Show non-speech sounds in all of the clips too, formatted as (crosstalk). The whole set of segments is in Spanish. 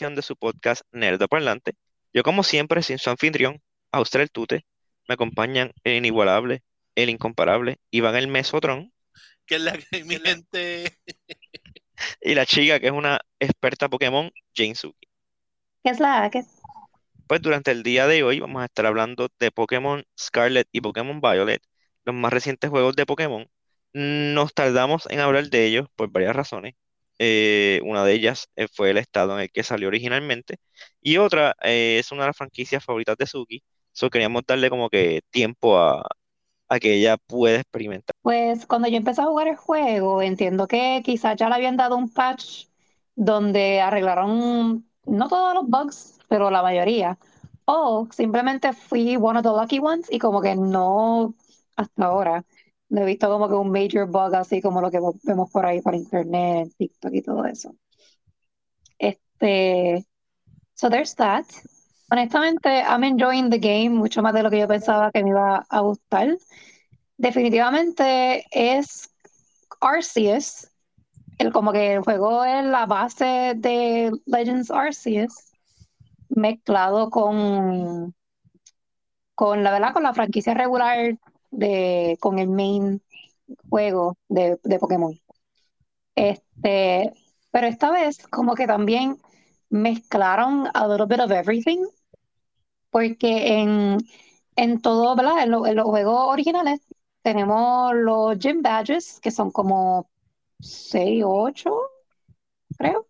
edición de su podcast Nerdo Parlante. Yo, como siempre, sin su anfitrión, Austral Tute, me acompañan el inigualable, el incomparable, Iván el Mesotron. Que es la que mi gente. (laughs) y la chica que es una experta Pokémon, Jane Suki. ¿Qué es la que Pues durante el día de hoy vamos a estar hablando de Pokémon Scarlet y Pokémon Violet, los más recientes juegos de Pokémon. Nos tardamos en hablar de ellos por varias razones. Eh, una de ellas eh, fue el estado en el que salió originalmente y otra eh, es una de las franquicias favoritas de Suki. So queríamos darle como que tiempo a, a que ella pueda experimentar. Pues cuando yo empecé a jugar el juego, entiendo que quizás ya le habían dado un patch donde arreglaron no todos los bugs, pero la mayoría. O simplemente fui one of the lucky ones y como que no hasta ahora no he visto como que un major bug así como lo que vemos por ahí por internet, en TikTok y todo eso. Este, so there's that. Honestamente, I'm enjoying the game mucho más de lo que yo pensaba que me iba a gustar. Definitivamente es Arceus, el, como que el juego es la base de Legends Arceus, mezclado con, con la verdad, con la franquicia regular de, con el main juego de, de Pokémon. Este, pero esta vez como que también mezclaron a little bit of everything, porque en, en todo, ¿verdad? En, los juegos originales tenemos los gym badges, que son como 6 o 8, creo.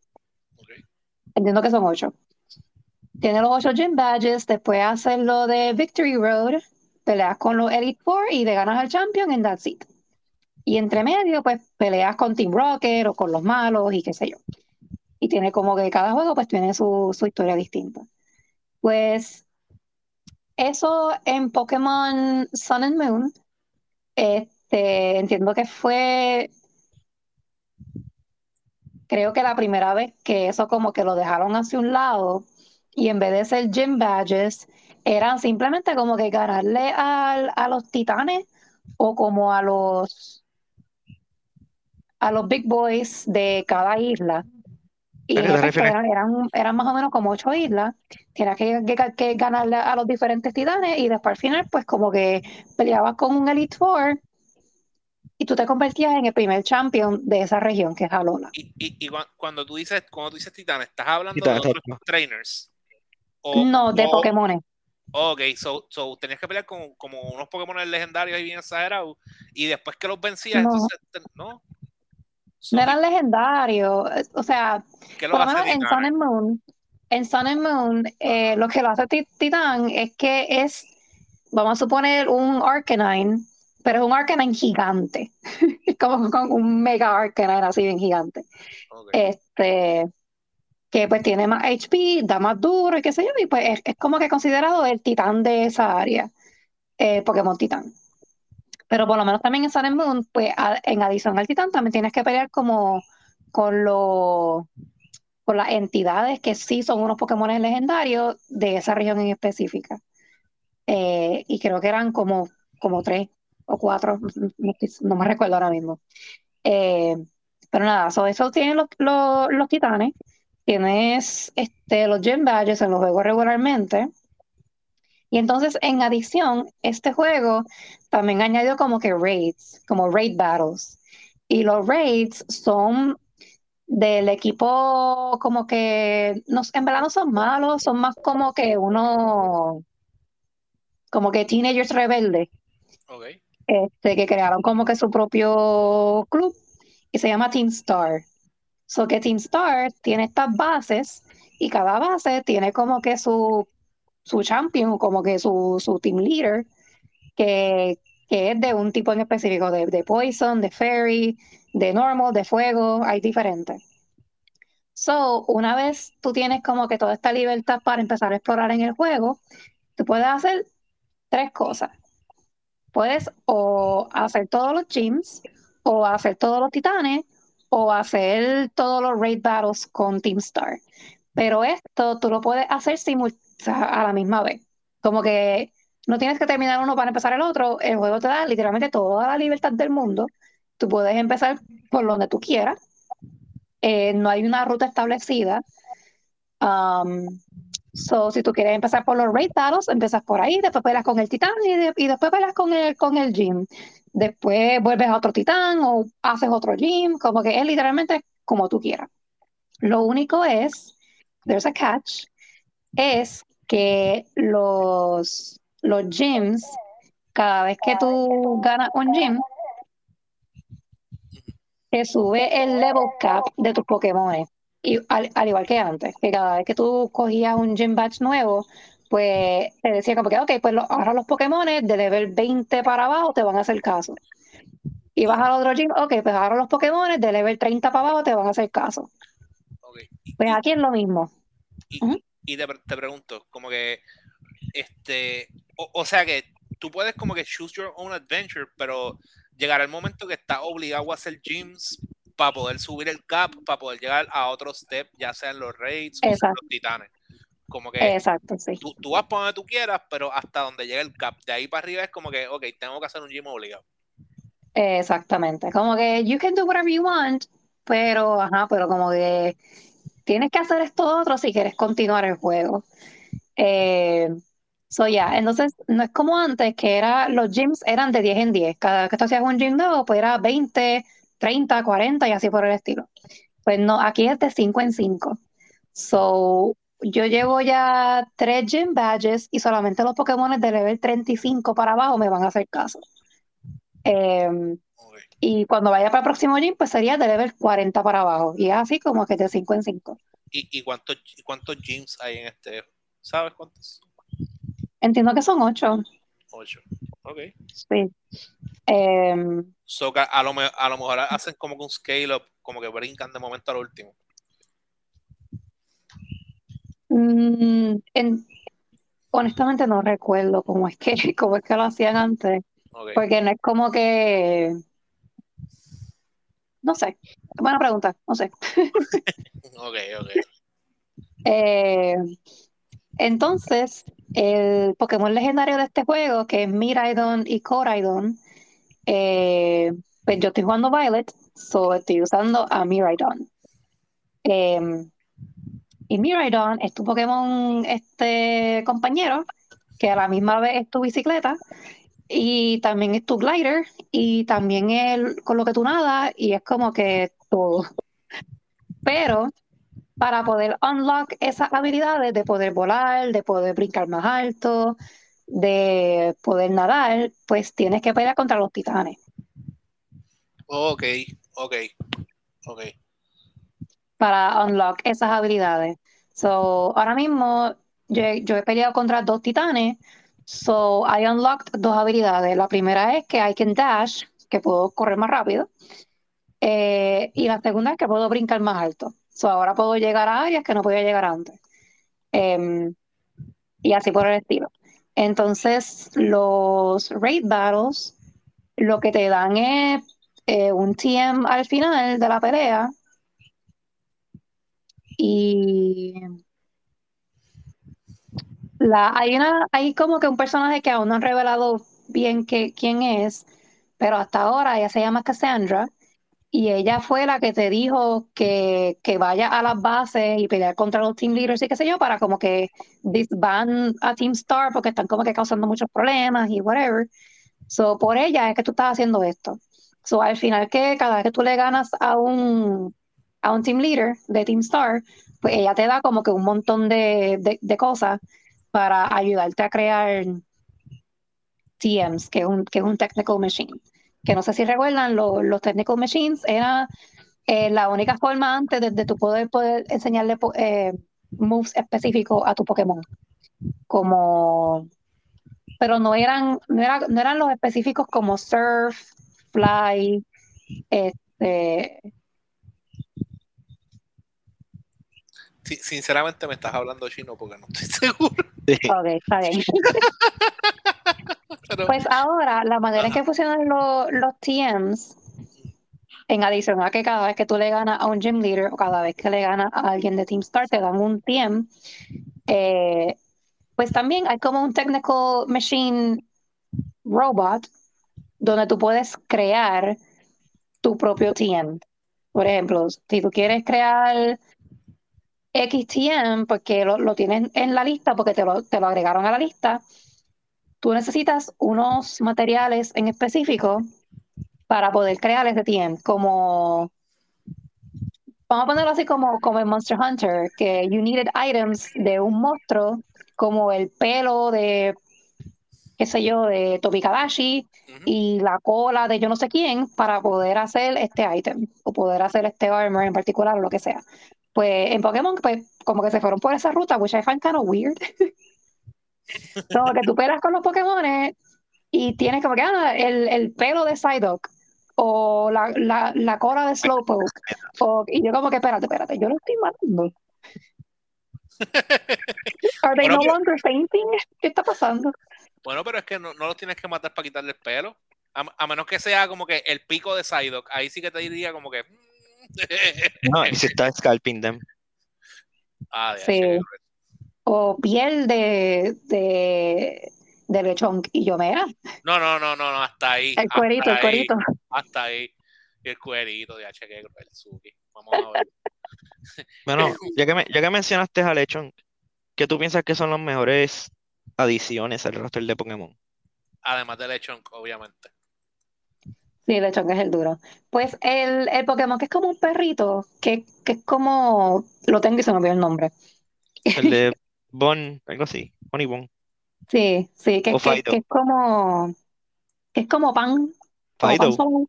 Entiendo que son 8. Tiene los 8 gym badges, después hacen lo de Victory Road, peleas con los Elite Four y te ganas al Champion en That's It. Y entre medio, pues peleas con Team Rocket o con los malos y qué sé yo. Y tiene como que cada juego pues tiene su, su historia distinta. Pues eso en Pokémon Sun and Moon, este, entiendo que fue, creo que la primera vez que eso como que lo dejaron hacia un lado y en vez de ser gym badges, eran simplemente como que ganarle a los titanes o como a los a los big boys de cada isla. Y eran, eran, más o menos como ocho islas. Tienes que, que, ganarle a los diferentes titanes y después al final, pues como que peleabas con un Elite Four y tú te convertías en el primer champion de esa región, que es Alola. Y, y, cuando tú dices cuando tú dices titanes, ¿estás hablando de otros trainers? no, de Pokémon. Ok, so, so tenías que pelear con como unos Pokémon legendarios y bien exagerados. Y después que los vencías, no. entonces, ¿no? no eran legendarios. O sea, por lo menos en Sun and Moon, en Sun and Moon, eh, lo que lo hace Titán es que es, vamos a suponer, un Arcanine, pero es un Arcanine gigante. (laughs) como con un mega Arcanine así bien gigante. Este que pues tiene más HP, da más duro y qué sé yo, y pues es, como que considerado el titán de esa área, eh, Pokémon Titán. Pero por lo menos también en Sun Moon, pues en adición al titán también tienes que pelear como con con las entidades que sí son unos Pokémon legendarios de esa región en específica. Eh, y creo que eran como, como tres o cuatro, no, me recuerdo ahora mismo. Eh, pero nada, so, eso tienen los, los titanes tienes este, los gem badges en los juegos regularmente. Y entonces, en adición, este juego también añadió como que raids, como raid battles. Y los raids son del equipo como que, no, en verdad no son malos, son más como que uno, como que teenagers rebeldes. Este, que crearon como que su propio club y se llama Team Star. So que Team Star tiene estas bases y cada base tiene como que su, su champion, como que su, su team leader, que, que, es de un tipo en específico, de, de, Poison, de Fairy, de Normal, de Fuego, hay diferentes. So, una vez tú tienes como que toda esta libertad para empezar a explorar en el juego, tú puedes hacer tres cosas. Puedes o hacer todos los gyms, o hacer todos los titanes, o hacer todos los raid battles con Team Star. Pero esto tú lo puedes hacer a la misma vez. Como que no tienes que terminar uno para empezar el otro. El juego te da literalmente toda la libertad del mundo. Tú puedes empezar por donde tú quieras. eh, no hay una ruta establecida. Um, so, si tú quieres empezar por los raid battles, empiezas por ahí, después peleas con el titán y, después peleas con el, con el gym. Después vuelves a otro titán o haces otro gym, como que es literalmente como tú quieras. Lo único es, there's a catch, es que los, los gyms, cada vez que tú ganas un gym, te sube el level cap de tus Pokémon. Y al, igual que antes, que cada vez que tú cogías un gym badge nuevo, pues te decía como que, ok, pues ahora los Pokémon de level 20 para abajo te van a hacer caso. Y vas al otro gym, ok, pues ahora los Pokémon de level 30 para abajo te van a hacer caso. Pues aquí es lo mismo. Y, te, pregunto, como que, este, o, sea que tú puedes como que choose your own adventure, pero llegará el momento que estás obligado a hacer gyms para poder subir el cap, para poder llegar a otro step, ya sean los raids o los titanes. Como que Exacto, sí. tú, tú, vas para donde tú quieras, pero hasta donde llegue el cap. De ahí para arriba es como que, ok, tengo que hacer un gym obligado. Exactamente. Como que you can do whatever you want, pero, ajá, pero como que tienes que hacer esto otro si quieres continuar el juego. Eh, so ya, entonces no es como antes que era, los gyms eran de 10 en 10. Cada vez que tú hacías un gym nuevo, pues era 20, 30, 40 y así por el estilo. Pues no, aquí es de 5 en 5. So, yo llevo ya tres gym badges y solamente los Pokémon de level 35 para abajo me van a hacer caso. Em, y cuando vaya para el próximo gym, pues sería de level 40 para abajo. Y es así como que de 5 en 5. ¿Y, y cuántos, cuántos gyms hay en este? ¿Sabes cuántos? Entiendo que son 8. 8. Ok. Sí. Eh, a, lo, a lo mejor hacen como que un scale up, como que brincan de momento al último. Mm, honestamente no recuerdo cómo es que, (laughs) cómo es que lo hacían antes. Porque no es como que. No sé. Buena pregunta, no sé. (laughs) ok, ok. (laughs) Eh, entonces, el Pokémon legendario de este juego, que es Miraidon y Coraidon, eh, pues yo estoy jugando Violet, so estoy usando a Miraidon. Em, y Miraidon es tu Pokémon este compañero, que a la misma vez es tu bicicleta, y también es tu glider, y también es con lo que tú nadas, y es como que todo. Pero para poder unlock esas habilidades de poder volar, de poder brincar más alto, de poder nadar, pues tienes que pelear contra los titanes. Ok, ok, ok. Para unlock esas habilidades. So, ahora mismo yo, he peleado contra dos titanes, so I unlocked dos habilidades. La primera es que I can dash, que puedo correr más rápido, eh, y la segunda es que puedo brincar más alto. So, ahora puedo llegar a áreas que no podía llegar antes. Em, y así por el estilo. Entonces, los raid battles lo que te dan es eh, un TM al final de la pelea. Y la, hay una, hay como que un personaje que aún no han revelado bien que, quién es, pero hasta ahora ella se llama Cassandra y ella fue la que te dijo que, que vaya a las bases y pelear contra los team leaders y qué sé yo, para como que disband a Team Star porque están como que causando muchos problemas y whatever. So, por ella es que tú estás haciendo esto. So, al final que cada vez que tú le ganas a un, a un team leader de Team Star, pues ella te da como que un montón de, de, de cosas para ayudarte a crear TMs, que un, que es un technical machine que no sé si recuerdan, los technical machines era eh, la única forma antes de, tu poder, poder enseñarle eh, moves específicos a tu Pokémon. Como, pero no eran, no, no eran los específicos como Surf, Fly, este, sinceramente me estás hablando chino porque no estoy (laughs) seguro. Ok, está bien. (laughs) Pues ahora, la manera en que funcionan los, los TMs, en adición a que cada vez que tú le ganas a un gym leader o cada vez que le ganas a alguien de Team Star, te dan un TM, eh, pues también hay como un technical machine robot donde tú puedes crear tu propio TM. Por ejemplo, si tú quieres crear XTM, porque lo, lo tienen en la lista, porque te lo, te lo agregaron a la lista, tú necesitas unos materiales en específico para poder crear ese TM, como vamos a ponerlo así como, como en Monster Hunter, que you needed items de un monstruo, como el pelo de, qué sé yo, de Tobikadashi y la cola de yo no sé quién, para poder hacer este item, o poder hacer este armor en particular, o lo que sea. Pues en Pokémon, pues como que se fueron por esa ruta, which I find kind of weird. (laughs) como que tú pelas con los Pokémon y tienes como que ah, el, el pelo de Psyduck o la, la, la cola de Slowpoke. O, y yo como que, espérate, espérate, yo lo estoy matando. (laughs) Are they no longer fainting? ¿Qué está pasando? Bueno, pero es que no, no los tienes que matar para quitarle el pelo. A, menos que sea como que el pico de Psyduck. Ahí sí que te diría como que... (laughs) no, y si está scalping them. Ah, sí. O piel de, de de lechón y yo me era. No, no, no, no, no, hasta ahí. El cuerito, el cuerito. Hasta ahí. el cuerito de H. el Suki. Vamos a ver. (laughs) bueno, ya que, ya que mencionaste a Lechón, ¿qué tú piensas que son las mejores adiciones al roster de Pokémon? Además de Lechón, obviamente. Sí, Lechón es el duro. Pues el, el Pokémon que es como un perrito, que, que es como. Lo tengo y se me olvidó el nombre. El de (laughs) Bon, algo así. Bon y Bon. Sí, sí, que, que, que es como, que es como pan, como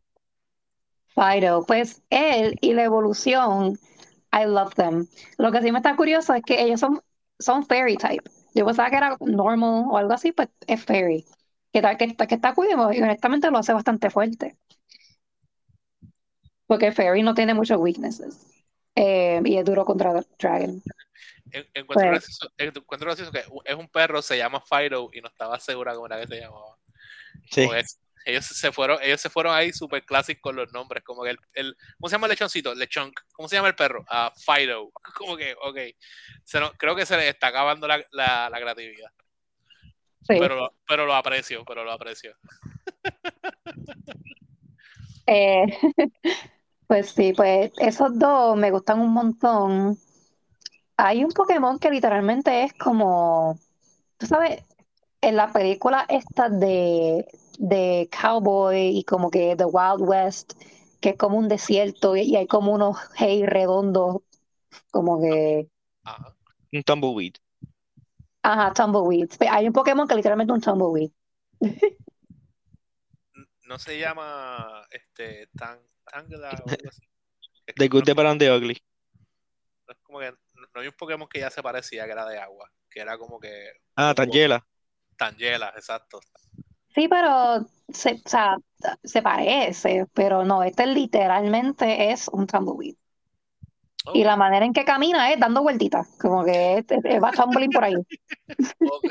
Fido. Pues él y la evolución, I love them. Lo que sí me está curioso es que ellos son, son fairy type. Yo pensaba que era normal o algo así, pues es fairy. Que, tal, que, está, que está cuidado y honestamente lo hace bastante fuerte. Porque fairy no tiene muchos weaknesses. Eh, y es duro contra Dragon. Encuentro, pues gracioso, que es un perro, se llama Fido y no estaba segura cómo era que se llamaba. Sí. ellos se fueron, ellos se fueron ahí super clásicos con los nombres, como que el, el, ¿cómo se llama el lechoncito? Lechonk. ¿Cómo se llama el perro? Uh, Fido. (laughs) Como que, ok. creo que se le está acabando la, la, la creatividad. Sí. Pero, pero lo aprecio, pero lo aprecio. Eh, (laughs) pues sí, pues esos dos me gustan un montón hay un Pokémon que literalmente es como, tú sabes, en la película esta de, de Cowboy y como que The Wild West, que es como un desierto y, hay como unos hay redondos, como que... Un tumbleweed. Ajá, tumbleweed. Hay un Pokémon que literalmente es un tumbleweed. no se llama este Tangela o algo así. The Good, the Bad the Ugly. Es como que no hay un Pokémon que ya se parecía, que era de agua, que era como que... Ah, Tangela. Tangela, exacto. Sí, pero se, o sea, se parece, pero no, este literalmente es un tumbleweed. Y la manera en que camina es dando vueltitas, como que va tumbling por ahí. (laughs) ok,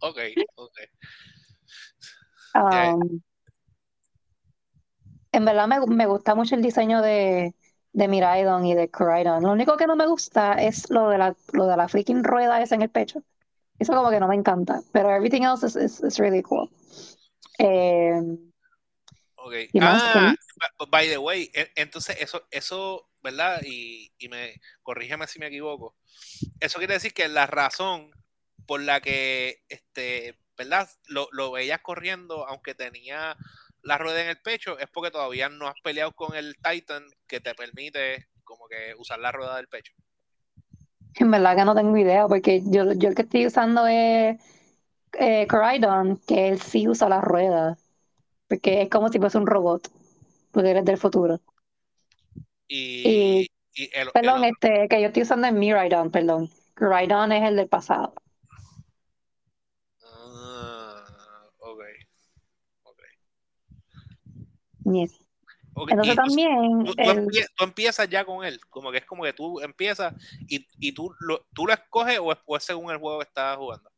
ok, ok. Um, en verdad me, me, gusta mucho el diseño de, de Miraidon y de Coridon. Lo único que no me gusta es lo de la, lo de la freaking rueda esa en el pecho. Eso como que no me encanta, pero everything else is, is, really cool. Eh, ok. Ah, by the way, entonces eso, eso, ¿verdad? Y, y me corrígeme si me equivoco. Eso quiere decir que la razón por la que este, ¿verdad? Lo, lo veías corriendo, aunque tenía la rueda en el pecho es porque todavía no has peleado con el Titan que te permite como que usar la rueda del pecho. En verdad que no tengo idea, porque yo, yo el que estoy usando es eh, que él sí usa la rueda, porque es como si fuese un robot, porque eres del futuro. Y, perdón, este, que yo estoy usando es Miridon, perdón. Coridon es el del pasado. Entonces también... Tú, empiezas ya con él, como que es como que tú empiezas y, y tú, lo, tú lo escoges o es, según el juego que estás jugando.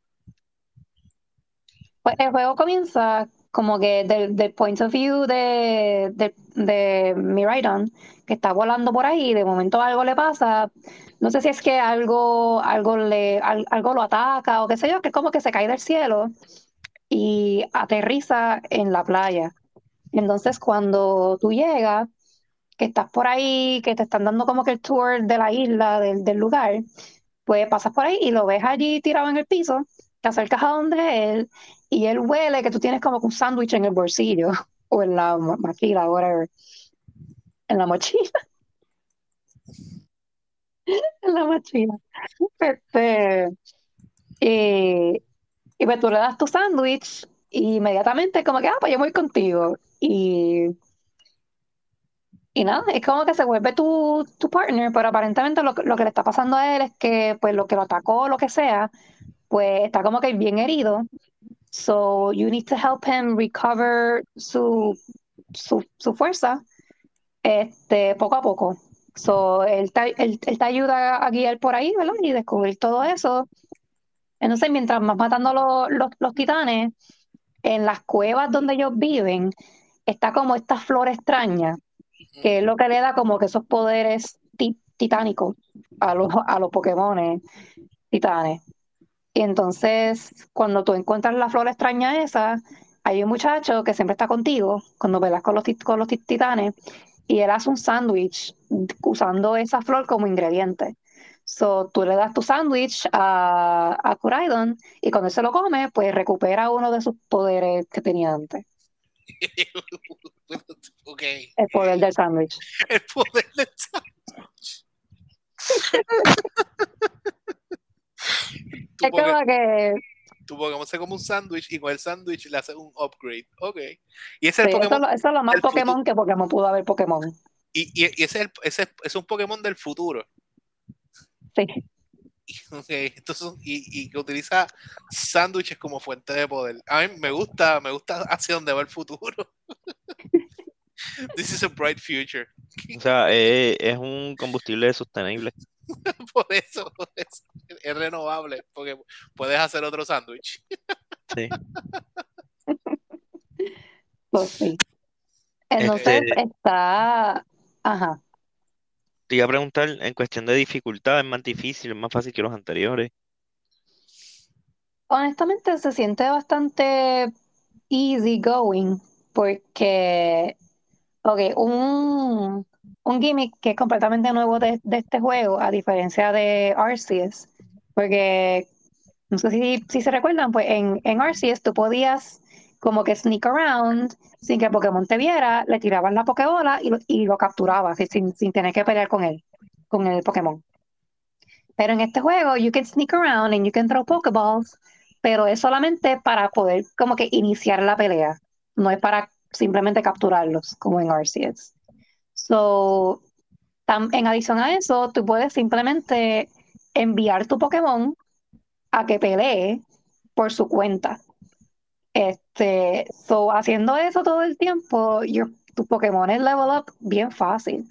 Pues el juego comienza como que del, point of view de, de, de Miraidon, que está volando por ahí, de momento algo le pasa, no sé si es que algo, algo, le, algo lo ataca o qué sé yo, que es como que se cae del cielo y aterriza en la playa. Entonces, cuando tú llegas, que estás por ahí, que te están dando como que el tour de la isla, del, lugar, pues pasas por ahí y lo ves allí tirado en el piso, te acercas a donde él y él huele que tú tienes como un sándwich en el bolsillo (laughs) o en la mochila, whatever. En la mochila. (laughs) en la mochila. Este, y, y pues tú le das tu sándwich y inmediatamente como que, ah, pues yo voy contigo. Y, y nada, es como que se vuelve tu, tu partner, pero aparentemente lo, lo, que le está pasando a él es que pues lo que lo atacó, lo que sea, pues está como que bien herido. So you need to help him recover su, su, su fuerza este, poco a poco. So, él, te, él, él, te ayuda a guiar por ahí, ¿verdad? Y descubrir todo eso. Entonces, mientras vas matando los, los, los titanes, en las cuevas donde ellos viven, está como esta flor extraña, que es lo que le da como que esos poderes titánicos a los, a los Pokémon titanes. Y entonces, cuando tú encuentras la flor extraña esa, hay un muchacho que siempre está contigo cuando velas con los, con los titanes y él hace un sándwich usando esa flor como ingrediente. So, tú le das tu sándwich a, a Kuraidon y cuando él se lo come, pues recupera uno de sus poderes que tenía antes. (laughs) okay. El poder del sándwich. (laughs) El poder del sándwich. (laughs) es como que tu Pokémon se come un sándwich y con el sándwich le hace un upgrade. Ok. Y ese es el Pokémon. Eso, eso, es lo más Pokémon que Pokémon pudo haber Pokémon. Y, y, y ese, es el, ese, es un Pokémon del futuro. Sí. (laughs) Okay, entonces, y, y, que utiliza sándwiches como fuente de poder. A mí me gusta, me gusta hacia dónde va el futuro. (laughs) This is a bright future. O sea, es, es un combustible sostenible. (laughs) por, eso, por eso, es renovable, porque puedes hacer otro sándwich. Sí. Pues sí. Entonces este, está. Ajá. Te iba a preguntar, en cuestión de dificultad, ¿es más difícil, es más fácil que los anteriores? Honestamente, se siente bastante easy going, porque, ok, un, un gimmick que es completamente nuevo de, de, este juego, a diferencia de Arceus, porque no sé si, si se recuerdan, pues en, en Arceus tú podías como que sneak around sin que Pokémon te viera, le tirabas la Pokébola y lo, y lo capturabas sin, sin tener que pelear con él, con el Pokémon. Pero en este juego, you can sneak around and you can throw Pokéballs, pero es solamente para poder como que iniciar la pelea, no es para simplemente capturarlos como en Arceus. So, en adición a eso, tú puedes simplemente enviar tu Pokémon a que pelee por su cuenta. Este, so, haciendo eso todo el tiempo, tu Pokémon es level up bien fácil.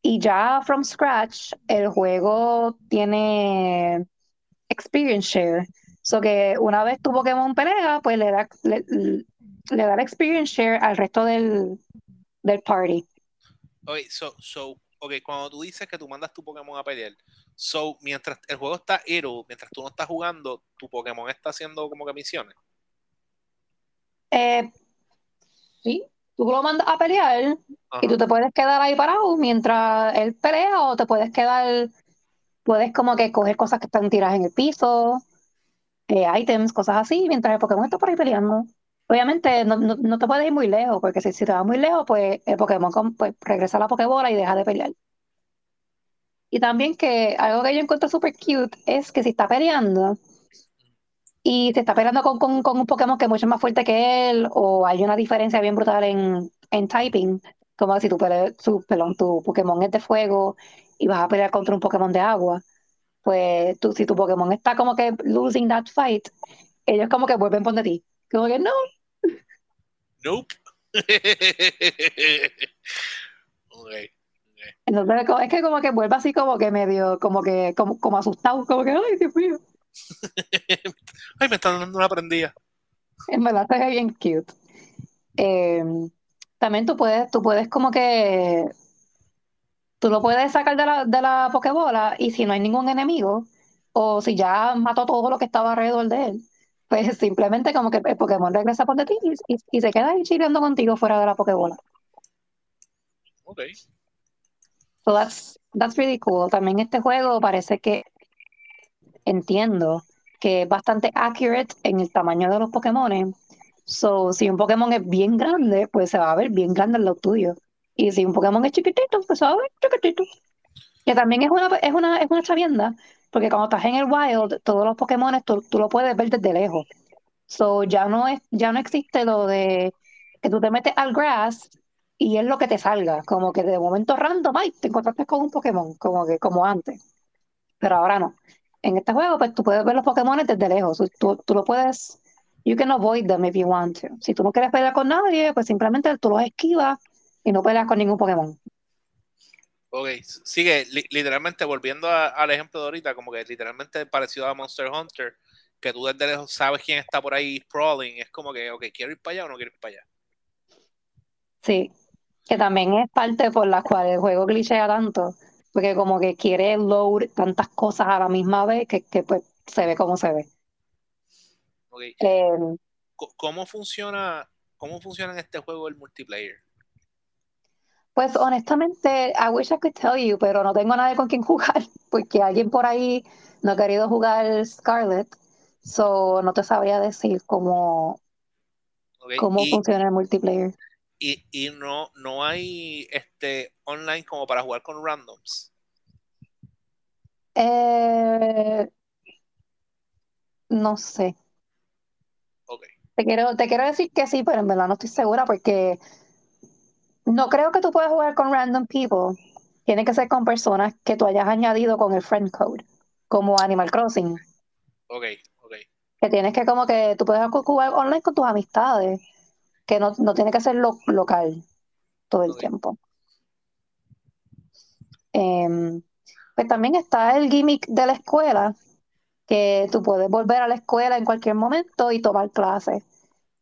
Y ya from scratch, el juego tiene experience share. So que una vez tu Pokémon pelea, pues le da, le, le da experience share al resto del, del party. Ok, so, so, okay, cuando tú dices que tú mandas tu Pokémon a pelear, so, mientras el juego está hero, mientras tú no estás jugando, tu Pokémon está haciendo como que misiones. Eh, sí, tú lo mandas a pelear y tú te puedes quedar ahí parado mientras él pelea o te puedes quedar, puedes como que coger cosas que están tiradas en el piso, eh, items, cosas así, mientras el Pokémon está por ahí peleando. Obviamente no, no, te puedes ir muy lejos, porque si, si te vas muy lejos, pues el Pokémon pues, regresa a la Pokébola y deja de pelear. Y también que algo que yo encuentro súper cute es que si está peleando y se está peleando con, con, con, un Pokémon que es mucho más fuerte que él, o hay una diferencia bien brutal en, en typing, como si tu, su, perdón, tu Pokémon es de fuego y vas a pelear contra un Pokémon de agua, pues tú, si tu Pokémon está como que losing that fight, ellos como que vuelven por de ti. Como que no, Nope. (laughs) Entonces, es que como que vuelve así como que medio, como que, como, como asustado, como que, ay, Dios mío. (laughs) ay, me están dando una prendida. En verdad está bien cute. Em, también tú puedes, tú puedes como que, tú lo puedes sacar de la, de la Pokébola y si no hay ningún enemigo, o si ya mató todo lo que estaba alrededor de él, pues (laughs) simplemente como que el Pokémon regresa por de ti y, y, se queda ahí chileando contigo fuera de la Pokébola. Ok. So that's, that's really cool. También este juego parece que entiendo que es bastante accurate en el tamaño de los Pokémon. So, si un Pokémon es bien grande, pues se va a ver bien grande en lo tuyo. Y si un Pokémon es chiquitito, pues se va a ver chiquitito. Que también es una, es una, es una chavienda, porque cuando estás en el wild, todos los Pokémon tú, tú lo puedes ver desde lejos. So, ya no, es, ya no existe lo de que tú te metes al grass y es lo que te salga, como que de momento random, ay, te encontraste con un Pokémon, como que como antes. Pero ahora no. En este juego, pues tú puedes ver los Pokémon desde lejos. Tú, tú lo puedes, you can avoid them if you want to. Si tú no quieres pelear con nadie, pues simplemente tú los esquivas y no peleas con ningún Pokémon. Ok, sigue, literalmente volviendo al ejemplo de ahorita, como que literalmente parecido a Monster Hunter, que tú desde lejos sabes quién está por ahí crawling, es como que, ok, ¿quiero ir para allá o no quiero ir para allá? Sí, que también es parte por la cual el juego glitchea tanto, porque como que quiere load tantas cosas a la misma vez que, que pues se ve como se ve. Okay. Em, ¿Cómo funciona, cómo funciona en este juego el multiplayer? Pues honestamente, I wish I could tell you, pero no tengo nadie con quien jugar, (laughs) porque alguien por ahí no ha querido jugar Scarlet, so no te sabría decir cómo, cómo funciona el multiplayer. Y, y, no, no hay este online como para jugar con randoms. Eh, no sé. Okay. Te quiero, te quiero decir que sí, pero en verdad no estoy segura porque no creo que tú puedas jugar con random people. Tiene que ser con personas que tú hayas añadido con el friend code, como Animal Crossing. Ok, ok. Que tienes que como que tú puedes jugar online con tus amistades, que no, tiene que ser local todo el tiempo. Em, pues también está el gimmick de la escuela, que tú puedes volver a la escuela en cualquier momento y tomar clases.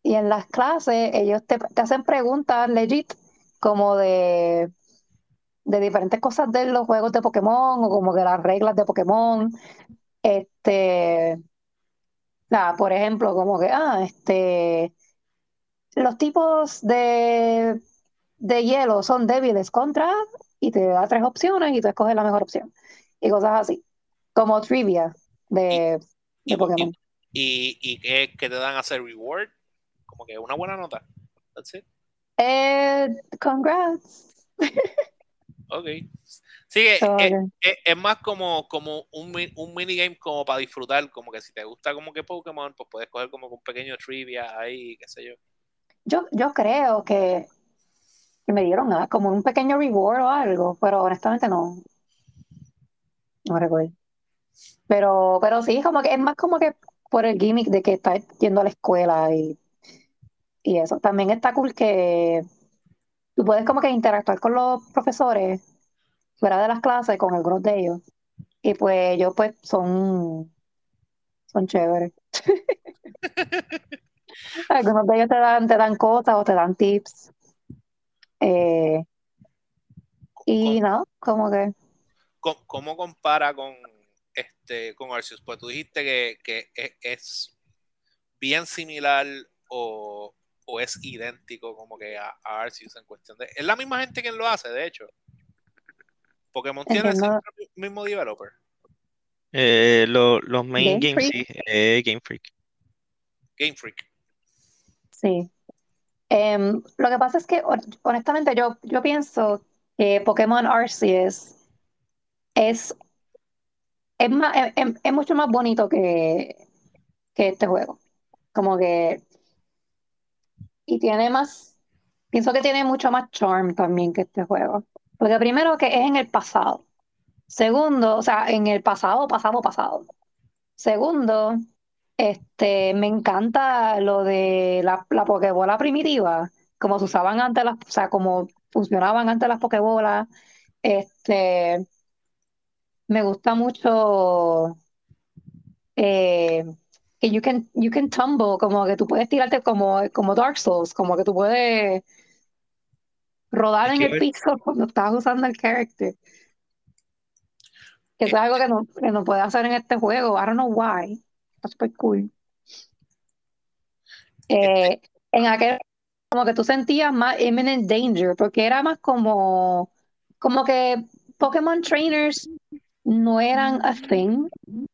Y en las clases ellos te, te hacen preguntas legit como de, de diferentes cosas de los juegos de Pokémon o como de las reglas de Pokémon. Este, nada, por ejemplo, como que, ah, este, los tipos de, de hielo son débiles contra y te da tres opciones y tú escoges la mejor opción. Y cosas así, como trivia de, de Pokémon. ¿Y, y, qué, te dan a hacer reward? Como que una buena nota. That's it. Eh, congrats. Ok. Sí, es, más como, como un, un minigame como para disfrutar, como que si te gusta como que Pokémon, pues puedes coger como un pequeño trivia ahí, qué sé yo. Yo, yo creo que, me dieron como un pequeño reward o algo, pero honestamente no. No recuerdo. Pero, pero sí, como que es más como que por el gimmick de que estás yendo a la escuela y y eso. También está cool que tú puedes como que interactuar con los profesores fuera de las clases con algunos de ellos. Y pues ellos pues son, son chéveres. (laughs) algunos de ellos te dan, te dan cosas o te dan tips. Eh, y no, como que. ¿Cómo, compara con este con Arceus? Pues tú dijiste que, que es bien similar o, o es idéntico como que a, Arceus en cuestión de... Es la misma gente quien lo hace, de hecho. Pokémon tiene el mismo developer. Eh, los main games, sí, eh, Game Freak. Game Freak. Sí. Em, lo que pasa es que, honestamente, yo, yo pienso que Pokémon Arceus es, es, más, es, mucho más bonito que, que este juego. Como que y tiene más, pienso que tiene mucho más charm también que este juego. Porque primero que es en el pasado. Segundo, o sea, en el pasado, pasado, pasado. Segundo, este, me encanta lo de la, la Pokébola primitiva, como se usaban antes las, o sea, como funcionaban antes las Pokébolas. Este, me gusta mucho eh, que you can, you can tumble, como que tú puedes tirarte como, como Dark Souls, como que tú puedes rodar en el piso (laughs) cuando estás usando el character. Que eso es algo que no, que no puede hacer en este juego. I don't know why. Está super cool. Eh, en aquel como que tú sentías más imminent danger, porque era más como, como que Pokémon trainers no eran a thing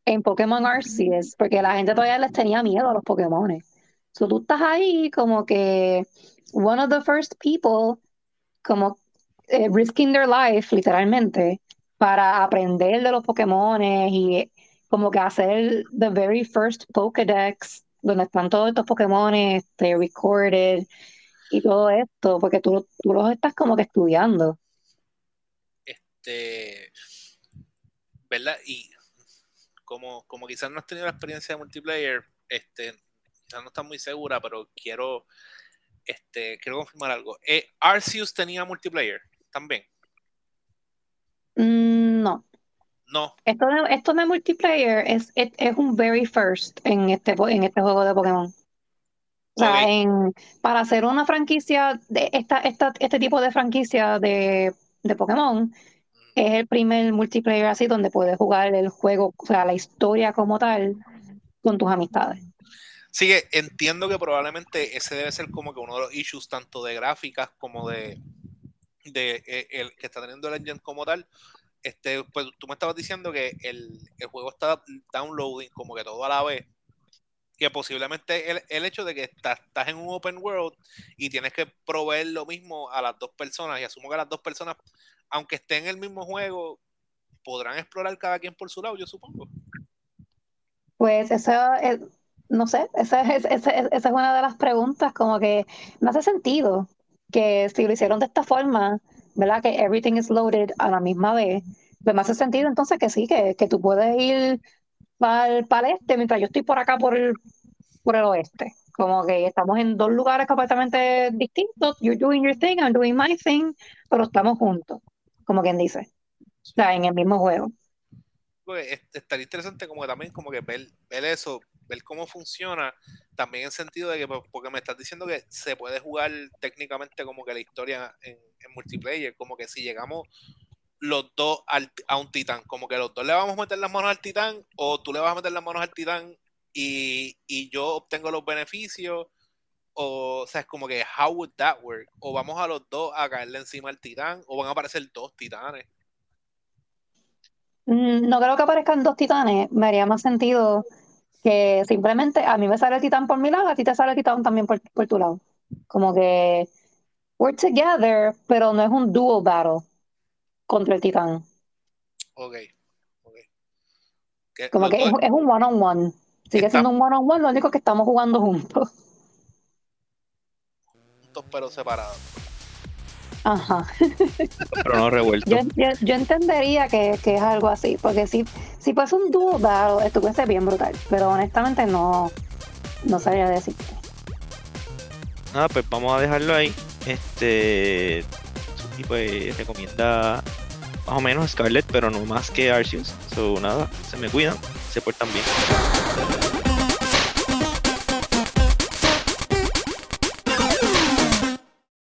en Pokémon Arceus, porque la gente todavía les tenía miedo a los Pokémon. So, tú estás ahí como que one of the first people, como eh, risking their life, literalmente, para aprender de los Pokémon y como que hacer the very first Pokédex, donde están todos estos Pokémon este, recorded y todo esto, porque tú, tú los estás como que estudiando. Este, ¿verdad? Y como, como quizás no has tenido la experiencia de multiplayer, este, quizás no estás muy segura, pero quiero, este, quiero confirmar algo. Eh, Arceus tenía multiplayer también. Mm, no. No. Esto de, esto de multiplayer es, es, un very first en este, en este juego de Pokémon. O sea, en, para hacer una franquicia, de esta, esta, este tipo de franquicia de, de Pokémon, es el primer multiplayer así donde puedes jugar el juego, o sea, la historia como tal, con tus amistades. Sí, que entiendo que probablemente ese debe ser como que uno de los issues tanto de gráficas como de, de eh, el que está teniendo el engine como tal. Este, pues tú me estabas diciendo que el, el juego está downloading como que todo a la vez que posiblemente el, el hecho de que estás, en un open world y tienes que proveer lo mismo a las dos personas, y asumo que las dos personas aunque esté en el mismo juego, podrán explorar cada quien por su lado, yo supongo. Pues eso, es, no sé, esa, es una de las preguntas, como que no hace sentido que si lo hicieron de esta forma, ¿verdad? Que everything is loaded a la misma vez, pues me hace sentido entonces que sí, que, que tú puedes ir para el, este mientras yo estoy por acá por el, por el oeste. Como que estamos en dos lugares completamente distintos. You're doing your thing, I'm doing my thing, pero estamos juntos como quien dice. O sea, en el mismo juego. Pues, estaría interesante como que también como que ver, ver eso, ver cómo funciona, también en sentido de que, porque me estás diciendo que se puede jugar técnicamente como que la historia en, multiplayer, como que si llegamos los dos a un titán, como que los dos le vamos a meter las manos al titán, o tú le vas a meter las manos al titán y, y yo obtengo los beneficios, o, sea, es como que, how would that work? O vamos a los dos a caerle encima al titán, o van a aparecer dos titanes. Mm, no creo que aparezcan dos titanes. Me haría más sentido que simplemente a mí me sale el titán por mi lado, a ti te sale el titán también por, tu lado. Como que we're together, pero no es un dual battle contra el titán. Ok. Como que es, un one on one. Sigue siendo un one on one, lo único que estamos jugando juntos pero separados. Ajá. (laughs) pero no revueltos. Yo, entendería que, es algo así, porque si, si fuese un dúo estuviese bien brutal, pero honestamente no, no sabría decirte. Nada, pues vamos a dejarlo ahí. Este y pues recomienda más o menos Scarlet, pero no más que Arceus. So nada, se me cuidan, se portan bien.